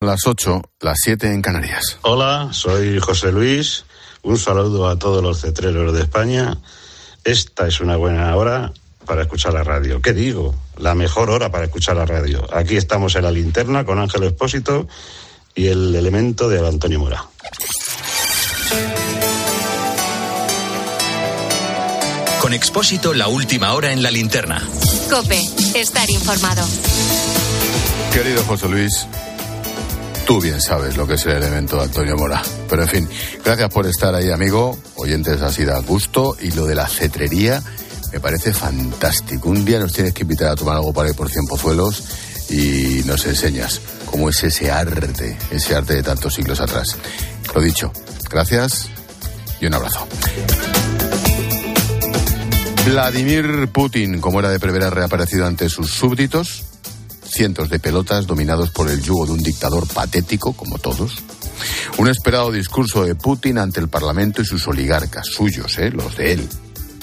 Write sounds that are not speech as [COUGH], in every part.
Las 8, las 7 en Canarias. Hola, soy José Luis. Un saludo a todos los cetreros de España. Esta es una buena hora para escuchar la radio. ¿Qué digo? La mejor hora para escuchar la radio. Aquí estamos en la linterna con Ángel Expósito y el elemento de Antonio Mora. Con Expósito, la última hora en la linterna. Cope, estar informado. Querido José Luis, tú bien sabes lo que es el elemento de Antonio Mora. Pero en fin, gracias por estar ahí, amigo. Oyentes, así da gusto. Y lo de la cetrería me parece fantástico. Un día nos tienes que invitar a tomar algo para ir por Cien Pozuelos y nos enseñas cómo es ese arte, ese arte de tantos siglos atrás. Lo dicho, gracias y un abrazo. Vladimir Putin, como era de prever, ha reaparecido ante sus súbditos. Cientos de pelotas dominados por el yugo de un dictador patético, como todos. Un esperado discurso de Putin ante el Parlamento y sus oligarcas, suyos, ¿eh? los de él.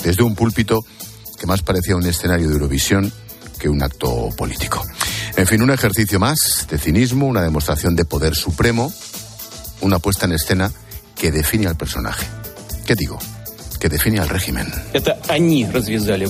Desde un púlpito que más parecía un escenario de Eurovisión que un acto político. En fin, un ejercicio más de cinismo, una demostración de poder supremo, una puesta en escena que define al personaje. ¿Qué digo? Que define al régimen.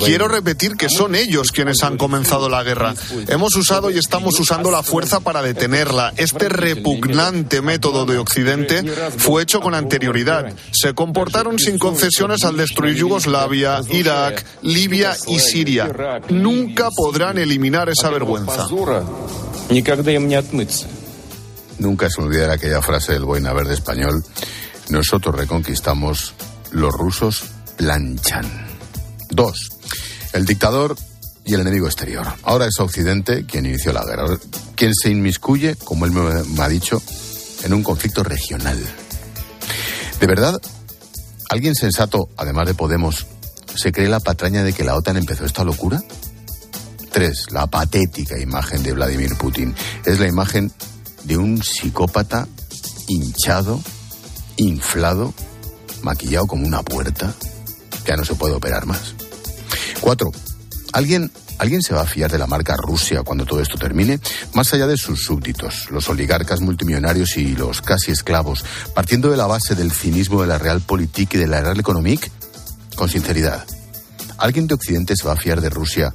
Quiero repetir que son ellos quienes han comenzado la guerra. Hemos usado y estamos usando la fuerza para detenerla. Este repugnante método de Occidente fue hecho con anterioridad. Se comportaron sin concesiones al destruir Yugoslavia, Irak, Libia y Siria. Nunca podrán eliminar esa vergüenza. Nunca se olvidará aquella frase del Boina Verde español. Nosotros reconquistamos los rusos planchan. Dos, el dictador y el enemigo exterior. Ahora es Occidente quien inició la guerra, quien se inmiscuye, como él me ha dicho, en un conflicto regional. ¿De verdad? ¿Alguien sensato, además de Podemos, se cree la patraña de que la OTAN empezó esta locura? Tres, la patética imagen de Vladimir Putin. Es la imagen de un psicópata hinchado, inflado, maquillado como una puerta. Ya no se puede operar más. Cuatro, ¿alguien, ¿alguien se va a fiar de la marca Rusia cuando todo esto termine? Más allá de sus súbditos, los oligarcas multimillonarios y los casi esclavos, partiendo de la base del cinismo de la Realpolitik y de la Real Economic, con sinceridad, ¿alguien de Occidente se va a fiar de Rusia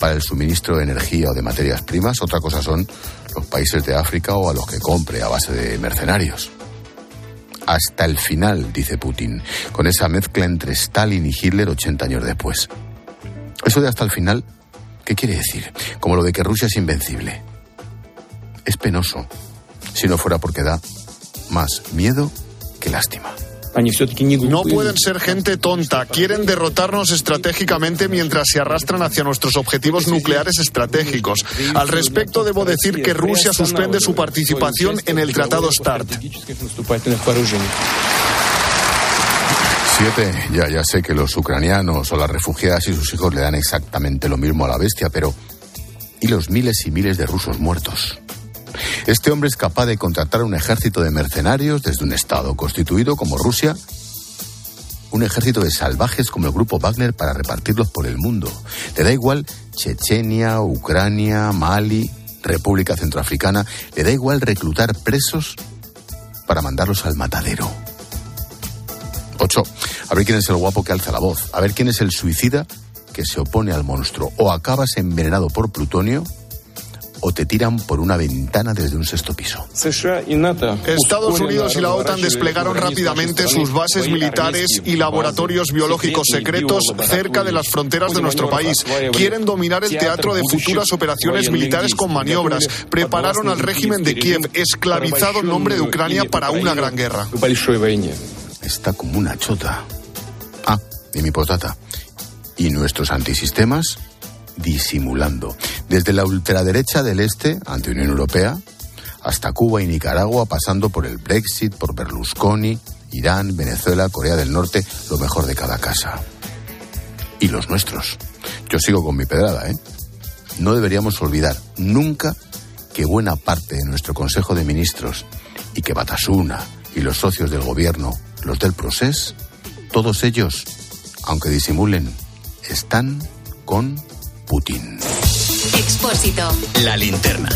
para el suministro de energía o de materias primas? Otra cosa son los países de África o a los que compre a base de mercenarios hasta el final, dice Putin, con esa mezcla entre Stalin y Hitler 80 años después. Eso de hasta el final, ¿qué quiere decir? Como lo de que Rusia es invencible. Es penoso, si no fuera porque da más miedo que lástima. No pueden ser gente tonta. Quieren derrotarnos estratégicamente mientras se arrastran hacia nuestros objetivos nucleares estratégicos. Al respecto, debo decir que Rusia suspende su participación en el Tratado START. Siete, ya, ya sé que los ucranianos o las refugiadas y sus hijos le dan exactamente lo mismo a la bestia, pero ¿y los miles y miles de rusos muertos? Este hombre es capaz de contratar un ejército de mercenarios desde un Estado constituido como Rusia, un ejército de salvajes como el grupo Wagner para repartirlos por el mundo. Le da igual Chechenia, Ucrania, Mali, República Centroafricana, le da igual reclutar presos para mandarlos al matadero. Ocho, a ver quién es el guapo que alza la voz, a ver quién es el suicida que se opone al monstruo. O acabas envenenado por plutonio o te tiran por una ventana desde un sexto piso. Estados Unidos y la OTAN desplegaron rápidamente sus bases militares y laboratorios biológicos secretos cerca de las fronteras de nuestro país. Quieren dominar el teatro de futuras operaciones militares con maniobras. Prepararon al régimen de Kiev, esclavizado en nombre de Ucrania para una gran guerra. Está como una chota. Ah, y mi postdata. ¿Y nuestros antisistemas? Disimulando. Desde la ultraderecha del este, ante Unión Europea, hasta Cuba y Nicaragua, pasando por el Brexit, por Berlusconi, Irán, Venezuela, Corea del Norte, lo mejor de cada casa. Y los nuestros. Yo sigo con mi pedrada, ¿eh? No deberíamos olvidar nunca que buena parte de nuestro Consejo de Ministros y que Batasuna y los socios del gobierno, los del Procés, todos ellos, aunque disimulen, están con Putin. Expósito. La linterna.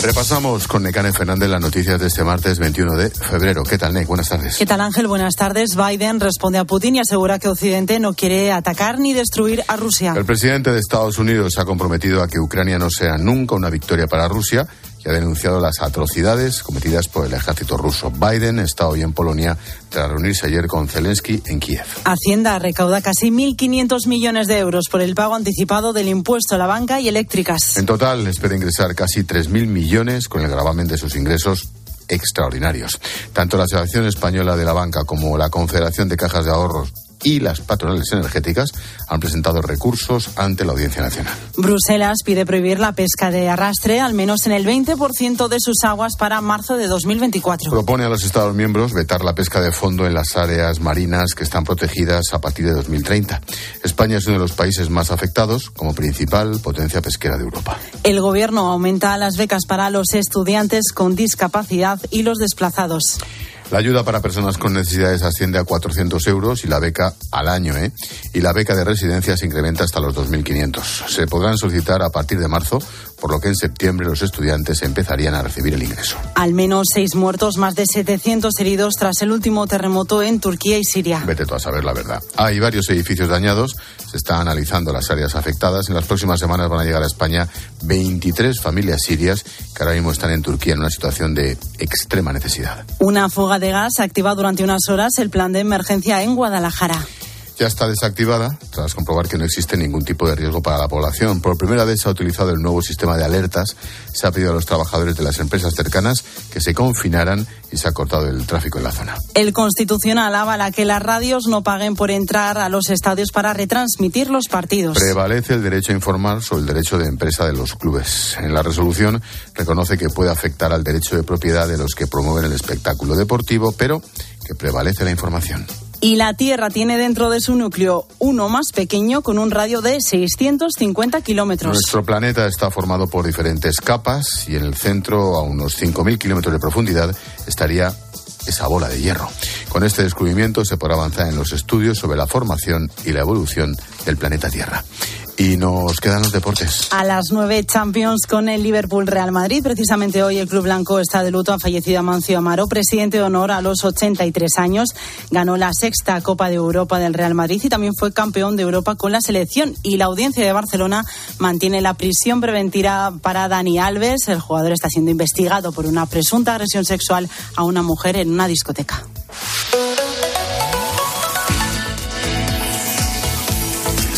Repasamos con Necane Fernández las noticias de este martes 21 de febrero. ¿Qué tal, Nec? Buenas tardes. ¿Qué tal, Ángel? Buenas tardes. Biden responde a Putin y asegura que Occidente no quiere atacar ni destruir a Rusia. El presidente de Estados Unidos ha comprometido a que Ucrania no sea nunca una victoria para Rusia que ha denunciado las atrocidades cometidas por el ejército ruso. Biden está hoy en Polonia tras reunirse ayer con Zelensky en Kiev. Hacienda recauda casi 1.500 millones de euros por el pago anticipado del impuesto a la banca y eléctricas. En total, espera ingresar casi 3.000 millones con el gravamen de sus ingresos extraordinarios. Tanto la Asociación Española de la Banca como la Confederación de Cajas de Ahorros y las patronales energéticas han presentado recursos ante la Audiencia Nacional. Bruselas pide prohibir la pesca de arrastre al menos en el 20% de sus aguas para marzo de 2024. Propone a los Estados miembros vetar la pesca de fondo en las áreas marinas que están protegidas a partir de 2030. España es uno de los países más afectados como principal potencia pesquera de Europa. El Gobierno aumenta las becas para los estudiantes con discapacidad y los desplazados. La ayuda para personas con necesidades asciende a 400 euros y la beca al año, ¿eh? Y la beca de residencia se incrementa hasta los 2.500. Se podrán solicitar a partir de marzo, por lo que en septiembre los estudiantes empezarían a recibir el ingreso. Al menos seis muertos, más de 700 heridos tras el último terremoto en Turquía y Siria. Vete tú a saber la verdad. Hay varios edificios dañados. Se están analizando las áreas afectadas. En las próximas semanas van a llegar a España 23 familias sirias que ahora mismo están en Turquía en una situación de extrema necesidad. Una fuga de gas activa durante unas horas el plan de emergencia en Guadalajara ya está desactivada tras comprobar que no existe ningún tipo de riesgo para la población. Por primera vez se ha utilizado el nuevo sistema de alertas. Se ha pedido a los trabajadores de las empresas cercanas que se confinaran y se ha cortado el tráfico en la zona. El Constitucional avala que las radios no paguen por entrar a los estadios para retransmitir los partidos. Prevalece el derecho a informar sobre el derecho de empresa de los clubes. En la resolución reconoce que puede afectar al derecho de propiedad de los que promueven el espectáculo deportivo, pero que prevalece la información y la Tierra tiene dentro de su núcleo uno más pequeño con un radio de 650 kilómetros. Nuestro planeta está formado por diferentes capas y en el centro, a unos 5.000 kilómetros de profundidad, estaría esa bola de hierro. Con este descubrimiento se podrá avanzar en los estudios sobre la formación y la evolución del planeta Tierra. Y nos quedan los deportes. A las nueve Champions con el Liverpool Real Madrid. Precisamente hoy el Club Blanco está de luto. Ha fallecido Amancio Amaro, presidente de honor a los 83 años. Ganó la sexta Copa de Europa del Real Madrid y también fue campeón de Europa con la selección. Y la audiencia de Barcelona mantiene la prisión preventiva para Dani Alves. El jugador está siendo investigado por una presunta agresión sexual a una mujer en una discoteca.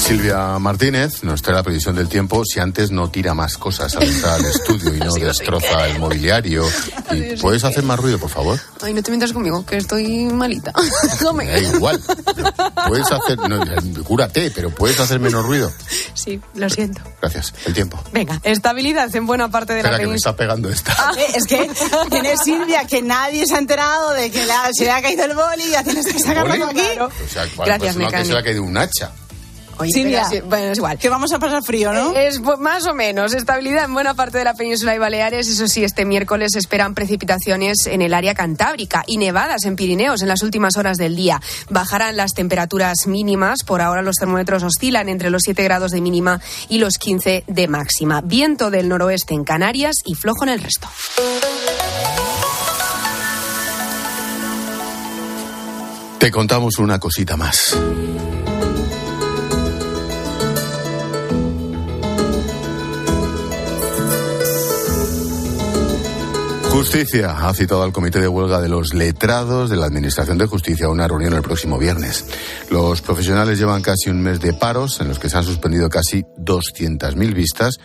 Silvia Martínez nos trae la previsión del tiempo si antes no tira más cosas al [LAUGHS] entrar al estudio y no destroza el mobiliario. [LAUGHS] Y ¿Puedes hacer más ruido, por favor? Ay, no te mientas conmigo, que estoy malita. [LAUGHS] da igual. Puedes hacer, cúrate, pero puedes hacer menos ruido. Sí, lo siento. Gracias. El tiempo. Venga, estabilidad en buena parte de Espera la que me está pegando esta. Ah, es que tiene Silvia que nadie se ha enterado de que se le ha caído el boli y ya tienes que sacarlo aquí. O sea, Gracias, pues no que se le ha caído un hacha. Oye, bueno, es igual. Que vamos a pasar frío, ¿no? Es más o menos. Estabilidad en buena parte de la península y Baleares. Eso sí, este miércoles esperan precipitaciones en el área cantábrica y nevadas en Pirineos en las últimas horas del día. Bajarán las temperaturas mínimas. Por ahora los termómetros oscilan entre los 7 grados de mínima y los 15 de máxima. Viento del noroeste en Canarias y flojo en el resto. Te contamos una cosita más. Justicia ha citado al Comité de Huelga de los Letrados de la Administración de Justicia a una reunión el próximo viernes. Los profesionales llevan casi un mes de paros en los que se han suspendido casi 200.000 vistas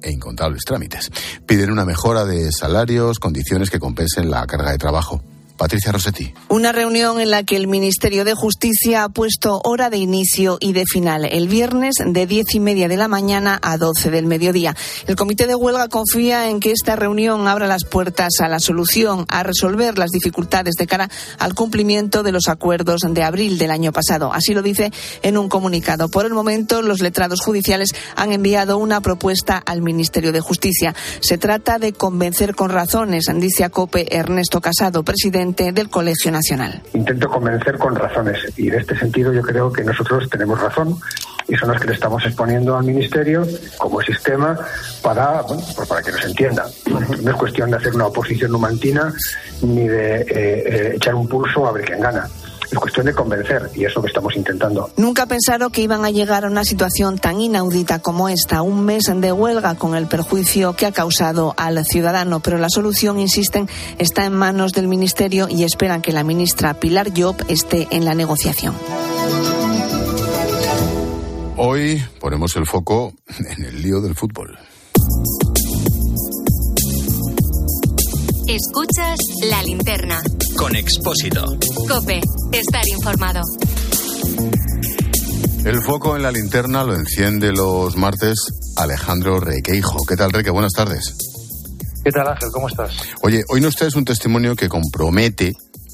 e incontables trámites. Piden una mejora de salarios, condiciones que compensen la carga de trabajo. Patricia Rossetti. Una reunión en la que el Ministerio de Justicia ha puesto hora de inicio y de final el viernes de diez y media de la mañana a doce del mediodía. El Comité de Huelga confía en que esta reunión abra las puertas a la solución, a resolver las dificultades de cara al cumplimiento de los acuerdos de abril del año pasado. Así lo dice en un comunicado. Por el momento, los letrados judiciales han enviado una propuesta al Ministerio de Justicia. Se trata de convencer con razones, dice a COPE Ernesto Casado, presidente del Colegio Nacional. Intento convencer con razones y en este sentido yo creo que nosotros tenemos razón y son las que le estamos exponiendo al Ministerio como sistema para, bueno, pues para que nos entienda. No es cuestión de hacer una oposición numantina ni de eh, eh, echar un pulso a ver quién gana. Es cuestión de convencer y es lo que estamos intentando. Nunca pensaron que iban a llegar a una situación tan inaudita como esta, un mes de huelga con el perjuicio que ha causado al ciudadano, pero la solución, insisten, está en manos del Ministerio y esperan que la ministra Pilar Job esté en la negociación. Hoy ponemos el foco en el lío del fútbol. Escuchas la linterna. Con Expósito. Cope, estar informado. El foco en la linterna lo enciende los martes Alejandro Requeijo. ¿Qué tal, Reque? Buenas tardes. ¿Qué tal, Ángel? ¿Cómo estás? Oye, hoy nos traes un testimonio que compromete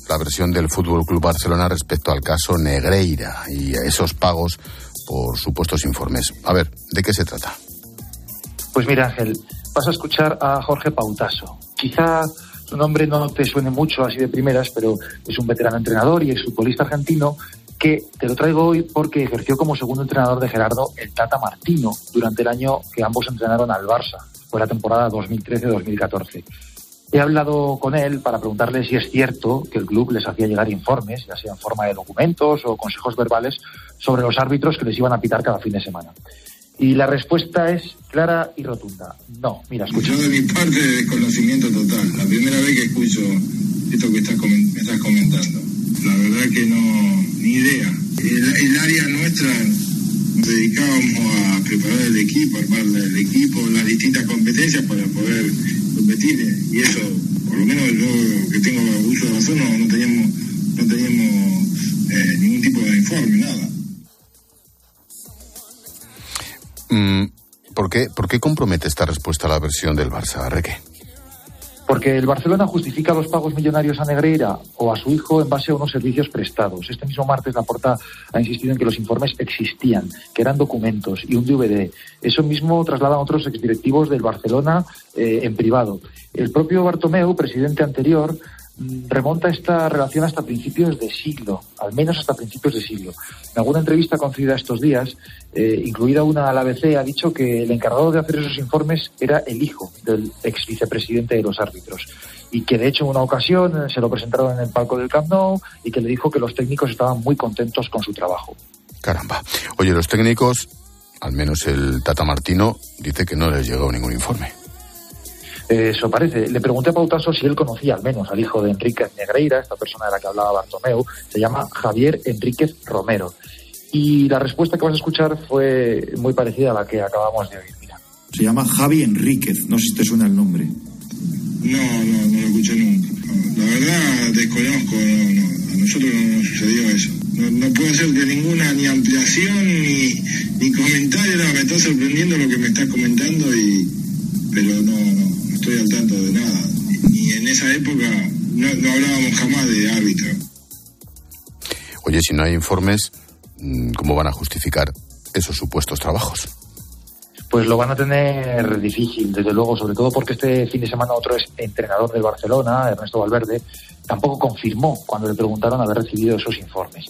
la versión del Fútbol Club Barcelona respecto al caso Negreira y a esos pagos por supuestos informes. A ver, ¿de qué se trata? Pues mira, Ángel, vas a escuchar a Jorge Pautaso. Quizá su nombre no te suene mucho así de primeras, pero es un veterano entrenador y es futbolista argentino que te lo traigo hoy porque ejerció como segundo entrenador de Gerardo el Tata Martino durante el año que ambos entrenaron al Barça. Fue la temporada 2013-2014. He hablado con él para preguntarle si es cierto que el club les hacía llegar informes, ya sea en forma de documentos o consejos verbales, sobre los árbitros que les iban a pitar cada fin de semana. Y la respuesta es clara y rotunda. No, mira, escucha. Yo de mi parte desconocimiento total. La primera vez que escucho esto que estás me estás comentando. La verdad que no, ni idea. El, el área nuestra nos dedicábamos a preparar el equipo, armar el equipo, las distintas competencias para poder competir. Y eso, por lo menos yo que tengo uso de razón, no, no teníamos, no teníamos eh, ningún tipo de informe, nada. ¿Por, qué, ¿Por qué compromete esta respuesta a la versión del Barça, Reque? Porque el Barcelona justifica los pagos millonarios a Negreira o a su hijo en base a unos servicios prestados. Este mismo martes la Porta ha insistido en que los informes existían, que eran documentos y un DVD. Eso mismo trasladan otros exdirectivos del Barcelona eh, en privado. El propio Bartomeu, presidente anterior, Mm, remonta esta relación hasta principios de siglo, al menos hasta principios de siglo. En alguna entrevista concedida estos días, eh, incluida una al ABC, ha dicho que el encargado de hacer esos informes era el hijo del ex vicepresidente de los árbitros y que de hecho en una ocasión se lo presentaron en el palco del Camp Nou y que le dijo que los técnicos estaban muy contentos con su trabajo. Caramba. Oye, los técnicos, al menos el Tata Martino, dice que no les llegó ningún informe. Eso parece. Le pregunté a Pautaso si él conocía al menos al hijo de Enríquez Negreira, esta persona de la que hablaba Bartomeu, se llama Javier Enríquez Romero. Y la respuesta que vas a escuchar fue muy parecida a la que acabamos de oír. Mira. Se llama Javi Enríquez, no sé si te suena el nombre. No, no, no lo escuché nunca. La verdad desconozco, no, a nosotros no nos sucedió eso. No, no puedo hacer de ninguna ni ampliación ni, ni comentario, no, me está sorprendiendo lo que me estás comentando y pero no, no, estoy al tanto de nada. Ni en esa época no, hablábamos jamás de árbitro. Oye, si no hay informes, mm, ¿cómo van a justificar esos supuestos trabajos? Pues lo van a tener difícil, desde luego, sobre todo porque este fin de semana otro es entrenador del Barcelona, Ernesto Valverde, tampoco confirmó cuando le preguntaron haber recibido esos informes.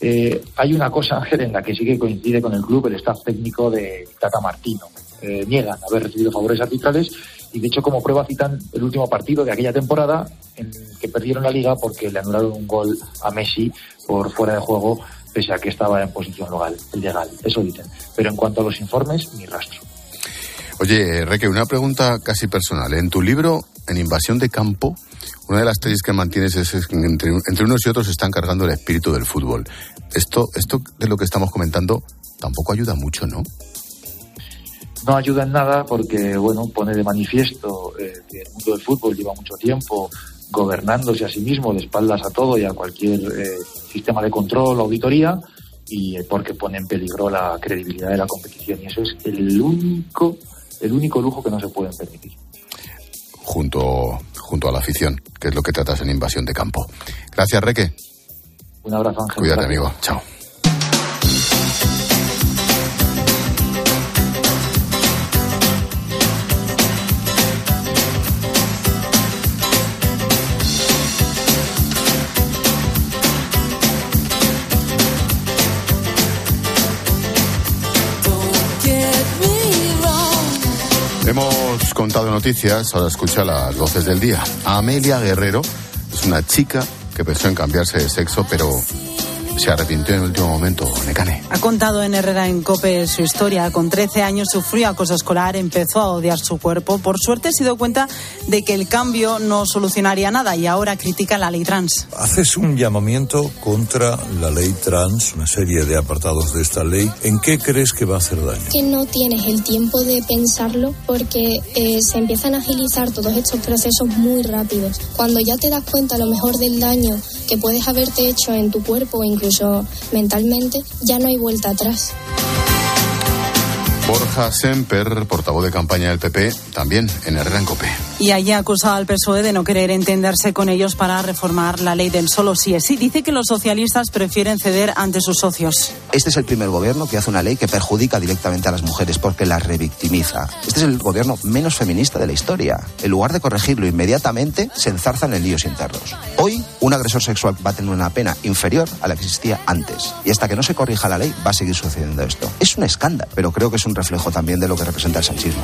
Eh, hay una cosa, [LAUGHS] Ángel, en la que sí que coincide con el club, el staff técnico de Tata Martino. Eh, niegan haber recibido favores arbitrales y de hecho como prueba citan el último partido de aquella temporada en que perdieron la liga porque le anularon un gol a Messi por fuera de juego pese a que estaba en posición legal, legal. Eso dicen. Pero en cuanto a los informes, ni rastro. Oye, Reque, una pregunta casi personal. En tu libro, En Invasión de Campo, una de las tesis que mantienes es que entre, entre unos y otros se están cargando el espíritu del fútbol. Esto, esto de lo que estamos comentando tampoco ayuda mucho, ¿no? No ayuda en nada porque, bueno, pone de manifiesto eh, que el mundo del fútbol lleva mucho tiempo gobernándose a sí mismo de espaldas a todo y a cualquier eh, sistema de control o auditoría y eh, porque pone en peligro la credibilidad de la competición y eso es el único el único lujo que no se pueden permitir. Junto, junto a la afición, que es lo que tratas en Invasión de Campo. Gracias, Reque. Un abrazo, Ángel. Cuídate, amigo. Chao. Contado noticias, ahora escucha las voces del día. Amelia Guerrero es una chica que pensó en cambiarse de sexo, pero se arrepintió en el último momento, Necane. Ha contado en Herrera en Cope su historia. Con 13 años sufrió acoso escolar, empezó a odiar su cuerpo. Por suerte se dio cuenta de que el cambio no solucionaría nada y ahora critica la ley trans. Haces un llamamiento contra la ley trans, una serie de apartados de esta ley. ¿En qué crees que va a hacer daño? Que no tienes el tiempo de pensarlo porque eh, se empiezan a agilizar todos estos procesos muy rápidos. Cuando ya te das cuenta a lo mejor del daño que puedes haberte hecho en tu cuerpo, incluso mentalmente, ya no hay vuelta atrás. Borja Semper, portavoz de campaña del PP, también en Herrera en Copé. Y allí ha acusado al PSOE de no querer entenderse con ellos para reformar la ley del solo sí es sí. Dice que los socialistas prefieren ceder ante sus socios. Este es el primer gobierno que hace una ley que perjudica directamente a las mujeres porque las revictimiza. Este es el gobierno menos feminista de la historia. En lugar de corregirlo inmediatamente, se enzarzan en líos internos. Hoy, un agresor sexual va a tener una pena inferior a la que existía antes. Y hasta que no se corrija la ley, va a seguir sucediendo esto. Es un escándalo, pero creo que es un reflejo también de lo que representa el sanchismo.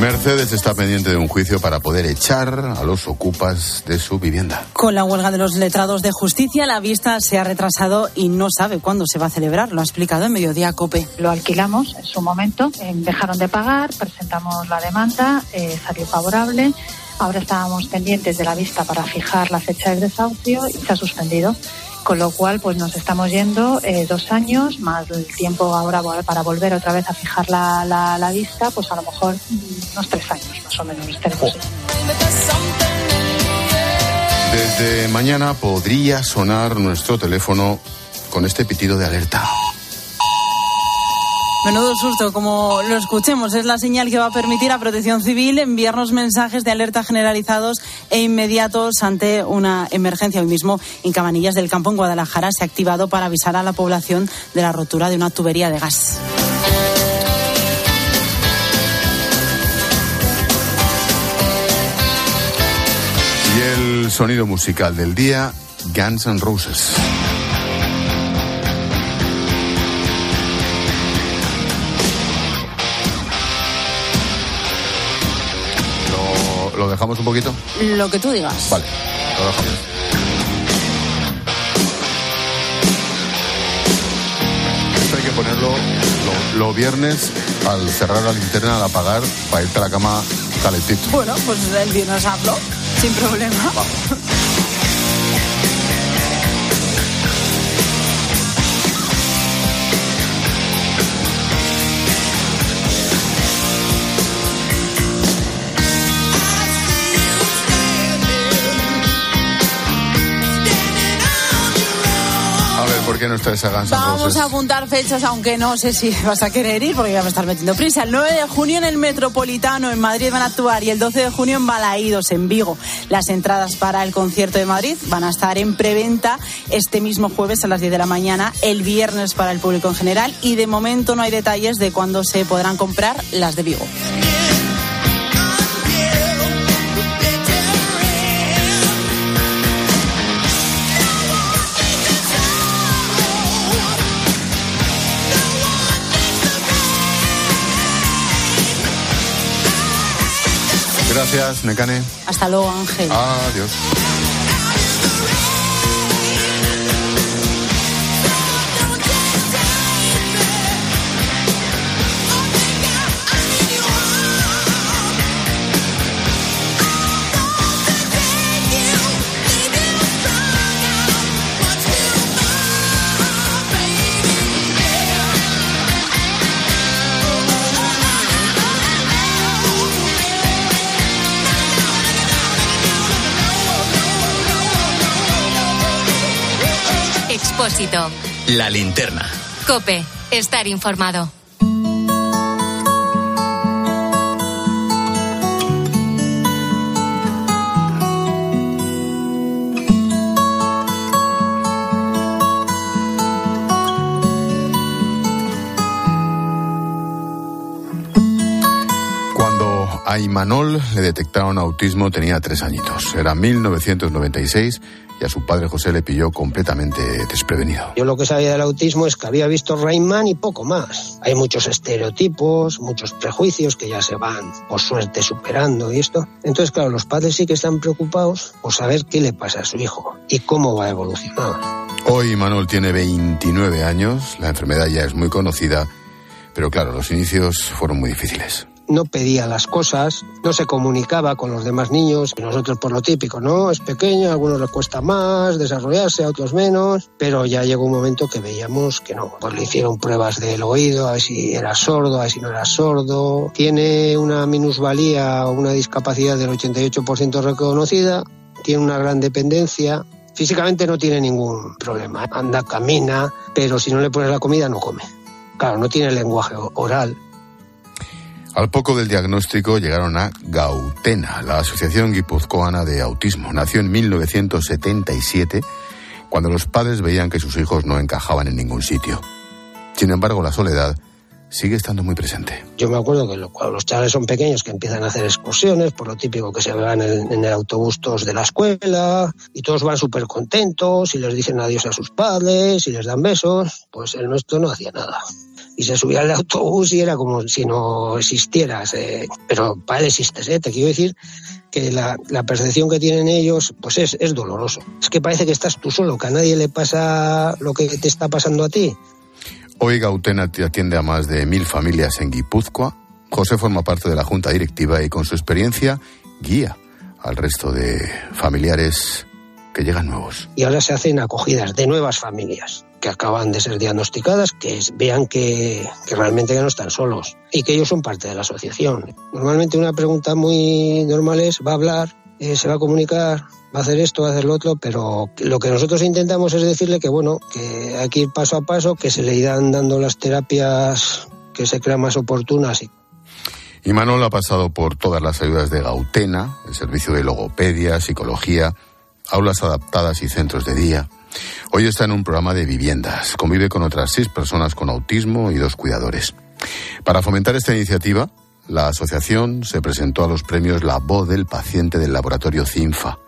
Mercedes está pendiente de un juicio para poder echar a los ocupas de su vivienda. Con la huelga de los letrados de justicia, la vista se ha retrasado y no sabe cuándo se va a celebrar. Lo ha explicado en Mediodía Cope. Lo alquilamos en su momento, eh, dejaron de pagar, presentamos la demanda, eh, salió favorable. Ahora estábamos pendientes de la vista para fijar la fecha del desahucio y se ha suspendido con lo cual pues nos estamos yendo eh, dos años más el tiempo ahora para volver otra vez a fijar la, la, vista pues a lo mejor unos tres años más o menos tenemos. Desde mañana podría sonar nuestro teléfono con este pitido de alerta. Menudo susto, como lo escuchemos, es la señal que va a permitir a Protección Civil enviarnos mensajes de alerta generalizados e inmediatos ante una emergencia. Hoy mismo, en Cabanillas del Campo, en Guadalajara, se ha activado para avisar a la población de la rotura de una tubería de gas. Y el sonido musical del día, Guns N' Roses. ¿Lo dejamos un poquito? Lo que tú digas. Vale, lo. Esto hay que ponerlo los viernes al cerrar la linterna, al apagar, para irte a la cama calentito. Bueno, pues el viernes hablo, sin problema. Vamos a apuntar fechas, aunque no sé si [LAUGHS] vas a querer ir, porque ya me estar metiendo prisa. El 9 de junio en el Metropolitano, en Madrid van a actuar, y el 12 de junio en Balaídos, en Vigo. Las entradas para el concierto de Madrid van a estar en preventa este mismo jueves a las 10 de la mañana, el viernes para el público en general, y de momento no hay detalles de cuándo se podrán comprar las de Vigo. Gracias, Necane. Hasta luego, Ángel. Adiós. La linterna. Cope, estar informado. Cuando a Imanol le detectaron autismo tenía tres añitos. Era 1996 y a su padre José le pilló completamente desprevenido. Yo lo que sabía del autismo es que había visto Rayman y poco más. Hay muchos estereotipos, muchos prejuicios que ya se van, por suerte, superando y esto. Entonces, claro, los padres sí que están preocupados por saber qué le pasa a su hijo y cómo va a evolucionar. Hoy Manuel tiene 29 años, la enfermedad ya es muy conocida, pero claro, los inicios fueron muy difíciles no pedía las cosas, no se comunicaba con los demás niños, nosotros por lo típico, ¿no? Es pequeño, a algunos les cuesta más desarrollarse, a otros menos, pero ya llegó un momento que veíamos que no. Pues le hicieron pruebas del oído, a ver si era sordo, a ver si no era sordo. Tiene una minusvalía o una discapacidad del 88% reconocida, tiene una gran dependencia, Físicamente no tiene ningún problema. Anda, camina, pero si no le pones la comida no come. Claro, no tiene lenguaje oral. Al poco del diagnóstico llegaron a Gautena, la Asociación Guipuzcoana de Autismo. Nació en 1977, cuando los padres veían que sus hijos no encajaban en ningún sitio. Sin embargo, la soledad sigue estando muy presente. Yo me acuerdo que cuando los chavales son pequeños que empiezan a hacer excursiones, por lo típico que se van en, el autobús de la escuela, y todos van súper contentos y les dicen adiós a sus padres y les dan besos, pues el nuestro no hacía nada y se subía al autobús y era como si no existieras. pero para existes, ¿eh? te quiero decir que la, percepción que tienen ellos pues es, es doloroso. Es que parece que estás tú solo, que a nadie le pasa lo que te está pasando a ti. Hoy Gautena atiende a más de mil familias en Guipúzcoa. José forma parte de la junta directiva y con su experiencia guía al resto de familiares que llegan nuevos. Y ahora se hacen acogidas de nuevas familias que acaban de ser diagnosticadas, que vean que, realmente ya no están solos y que ellos son parte de la asociación. Normalmente una pregunta muy normal es, ¿va a hablar? Eh, ¿Se va a comunicar? ¿Va a hacer esto? ¿Va a hacer lo otro? Pero lo que nosotros intentamos es decirle que, bueno, que hay que ir paso a paso, que se le irán dando las terapias que se crean más oportunas. Y Manuel ha pasado por todas las ayudas de Gautena, el servicio de logopedia, psicología, aulas adaptadas y centros de día. Hoy está en un programa de viviendas. Convive con otras seis personas con autismo y dos cuidadores. Para fomentar esta iniciativa, la asociación se presentó a los premios La Voz del Paciente del laboratorio CINFA.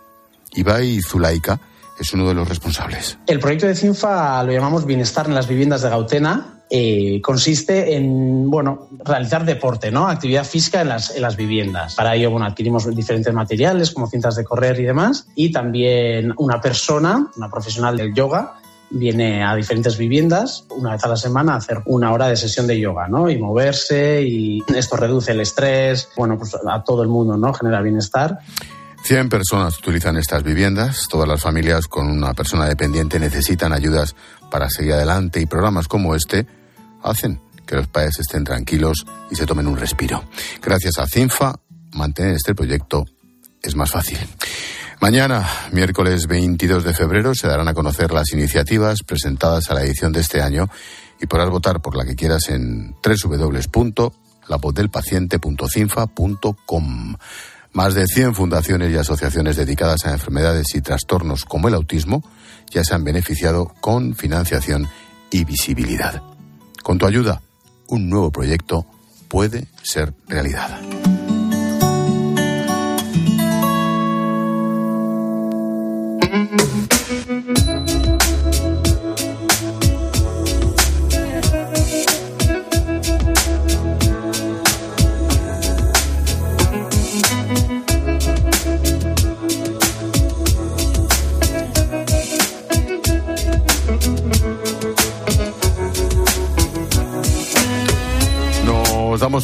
Ibai Zulaika es uno de los responsables. El proyecto de CINFA lo llamamos Bienestar en las viviendas de Gautena eh, consiste en bueno, realizar deporte, ¿no? actividad física en las, en las viviendas. Para ello bueno, adquirimos diferentes materiales como cintas de correr y demás. Y también una persona, una profesional del yoga, viene a diferentes viviendas una vez a la semana a hacer una hora de sesión de yoga, ¿no? Y moverse y esto reduce el estrés, bueno, pues a todo el mundo, ¿no? Genera bienestar. 100 personas utilizan estas viviendas. Todas las familias con una persona dependiente necesitan ayudas para seguir adelante y programas como este hacen que los padres estén tranquilos y se tomen un respiro. Gracias a CINFA, mantener este proyecto es más fácil. Mañana, miércoles 22 de febrero, se darán a conocer las iniciativas presentadas a la edición de este año y podrás votar por la que quieras en www.lavozdelpaciente.cinfa.com. Más de 100 fundaciones y asociaciones dedicadas a enfermedades y trastornos como el autismo ya se han beneficiado con financiación y visibilidad. Con tu ayuda, un nuevo proyecto puede ser realidad.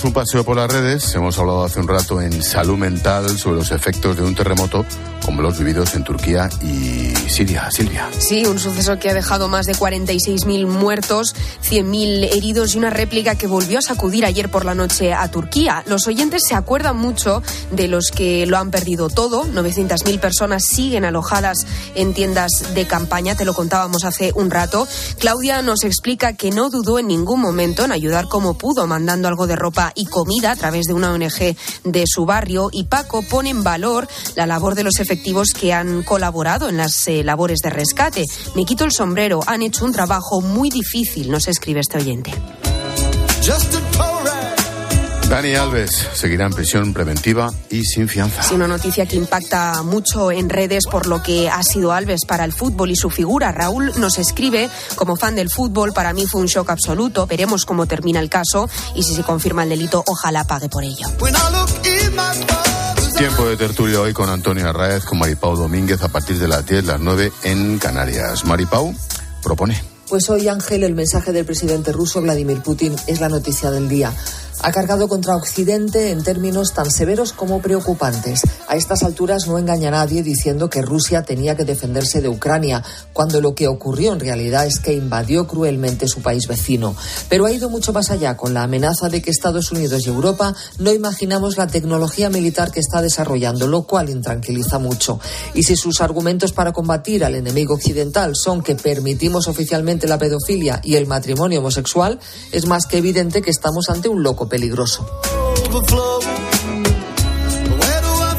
Un paseo por las redes. Hemos hablado hace un rato en salud mental sobre los efectos de un terremoto como los vividos en Turquía y Siria. Silvia. Sí, un suceso que ha dejado más de 46.000 muertos, 100.000 heridos y una réplica que volvió a sacudir ayer por la noche a Turquía. Los oyentes se acuerdan mucho de los que lo han perdido todo. 900.000 personas siguen alojadas en tiendas de campaña, te lo contábamos hace un rato. Claudia nos explica que no dudó en ningún momento en ayudar como pudo, mandando algo de ropa y comida a través de una ONG de su barrio y Paco pone en valor la labor de los efectivos que han colaborado en las eh, labores de rescate. Me quito el sombrero, han hecho un trabajo muy difícil, nos escribe este oyente. Dani Alves seguirá en prisión preventiva y sin fianza. Es una noticia que impacta mucho en redes por lo que ha sido Alves para el fútbol y su figura. Raúl nos escribe, como fan del fútbol, para mí fue un shock absoluto. Veremos cómo termina el caso y si se confirma el delito, ojalá pague por ello. Tiempo de tertulia hoy con Antonio Arraez, con Maripau Domínguez a partir de las 10, las 9 en Canarias. Maripau propone. Pues hoy, Ángel, el mensaje del presidente ruso Vladimir Putin es la noticia del día ha cargado contra Occidente en términos tan severos como preocupantes. A estas alturas no engaña a nadie diciendo que Rusia tenía que defenderse de Ucrania, cuando lo que ocurrió en realidad es que invadió cruelmente su país vecino. Pero ha ido mucho más allá con la amenaza de que Estados Unidos y Europa no imaginamos la tecnología militar que está desarrollando, lo cual intranquiliza mucho. Y si sus argumentos para combatir al enemigo occidental son que permitimos oficialmente la pedofilia y el matrimonio homosexual, es más que evidente que estamos ante un loco peligroso.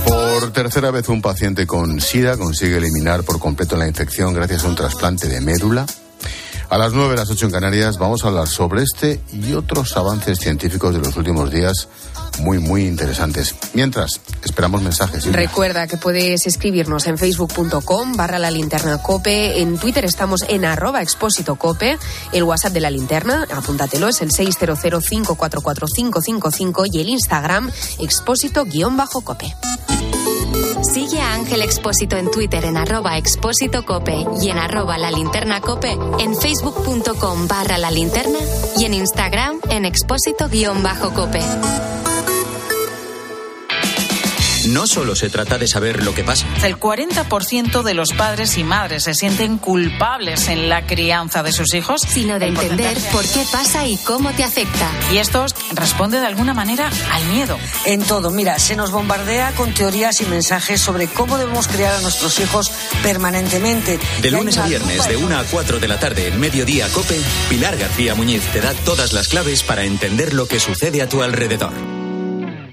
Por tercera vez un paciente con SIDA consigue eliminar por completo la infección gracias a un trasplante de médula. A las 9, las 8 en Canarias vamos a hablar sobre este y otros avances científicos de los últimos días muy, muy interesantes. Mientras, esperamos mensajes. Recuerda que puedes escribirnos en facebook.com barra la linterna cope, en Twitter estamos en arroba expósito cope, el WhatsApp de la linterna, apúntatelo, es el 600544555 y el Instagram expósito guion bajo cope. Sigue a Ángel Expósito en Twitter en arroba expósito cope y en arroba la linterna cope, en facebook.com barra la linterna y en Instagram en expósito guion bajo cope. No solo se trata de saber lo que pasa. El 40% de los padres y madres se sienten culpables en la crianza de sus hijos, sino de entender por qué pasa y cómo te afecta. Y esto responde de alguna manera al miedo. En todo, mira, se nos bombardea con teorías y mensajes sobre cómo debemos criar a nuestros hijos permanentemente. De lunes a viernes, de 1 a 4 de la tarde, en Mediodía Cope, Pilar García Muñiz te da todas las claves para entender lo que sucede a tu alrededor.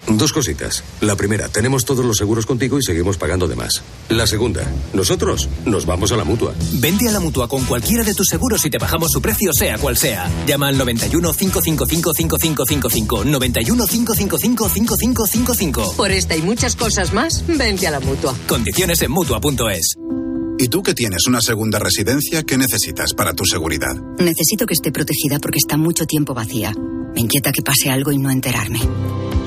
Dos cositas. La primera, tenemos todos los seguros contigo y seguimos pagando de más. La segunda, nosotros nos vamos a la mutua. Vente a la mutua con cualquiera de tus seguros y te bajamos su precio, sea cual sea. Llama al 91 555 5555. 91 555 5555. Por esta y muchas cosas más, vente a la mutua. Condiciones en mutua.es. ¿Y tú que tienes una segunda residencia, qué necesitas para tu seguridad? Necesito que esté protegida porque está mucho tiempo vacía. Me inquieta que pase algo y no enterarme.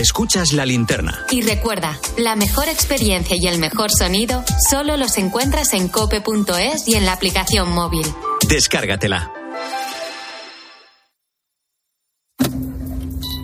Escuchas la linterna. Y recuerda, la mejor experiencia y el mejor sonido solo los encuentras en cope.es y en la aplicación móvil. Descárgatela.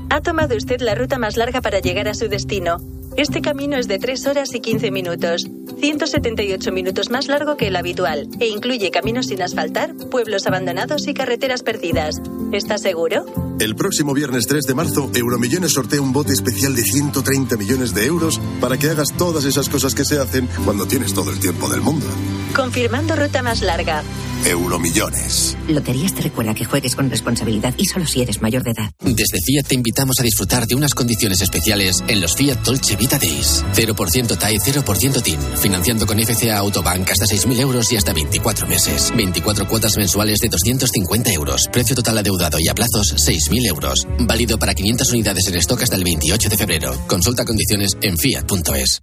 Ha tomado usted la ruta más larga para llegar a su destino. Este camino es de 3 horas y 15 minutos, 178 minutos más largo que el habitual, e incluye caminos sin asfaltar, pueblos abandonados y carreteras perdidas. ¿Está seguro? El próximo viernes 3 de marzo, Euromillones sortea un bote especial de 130 millones de euros para que hagas todas esas cosas que se hacen cuando tienes todo el tiempo del mundo. Confirmando ruta más larga. Euromillones. Loterías te recuerda que juegues con responsabilidad y solo si eres mayor de edad. Desde Fiat te invitamos a disfrutar de unas condiciones especiales en los Fiat Dolce Vita Days. 0% TAE, 0% TIN. Financiando con FCA Autobank hasta 6.000 euros y hasta 24 meses. 24 cuotas mensuales de 250 euros. Precio total adeudado y a plazos 6.000 euros. Válido para 500 unidades en stock hasta el 28 de febrero. Consulta condiciones en fiat.es.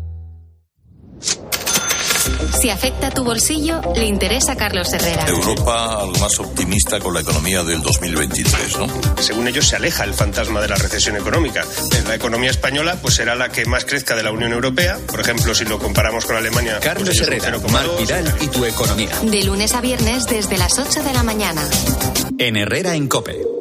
Si afecta tu bolsillo, le interesa a Carlos Herrera. Europa al más optimista con la economía del 2023, ¿no? Según ellos se aleja el fantasma de la recesión económica. La economía española pues será la que más crezca de la Unión Europea. Por ejemplo, si lo comparamos con Alemania. Pues Carlos Herrera, Mar Vidal y tu economía. De lunes a viernes desde las 8 de la mañana. En Herrera en Cope.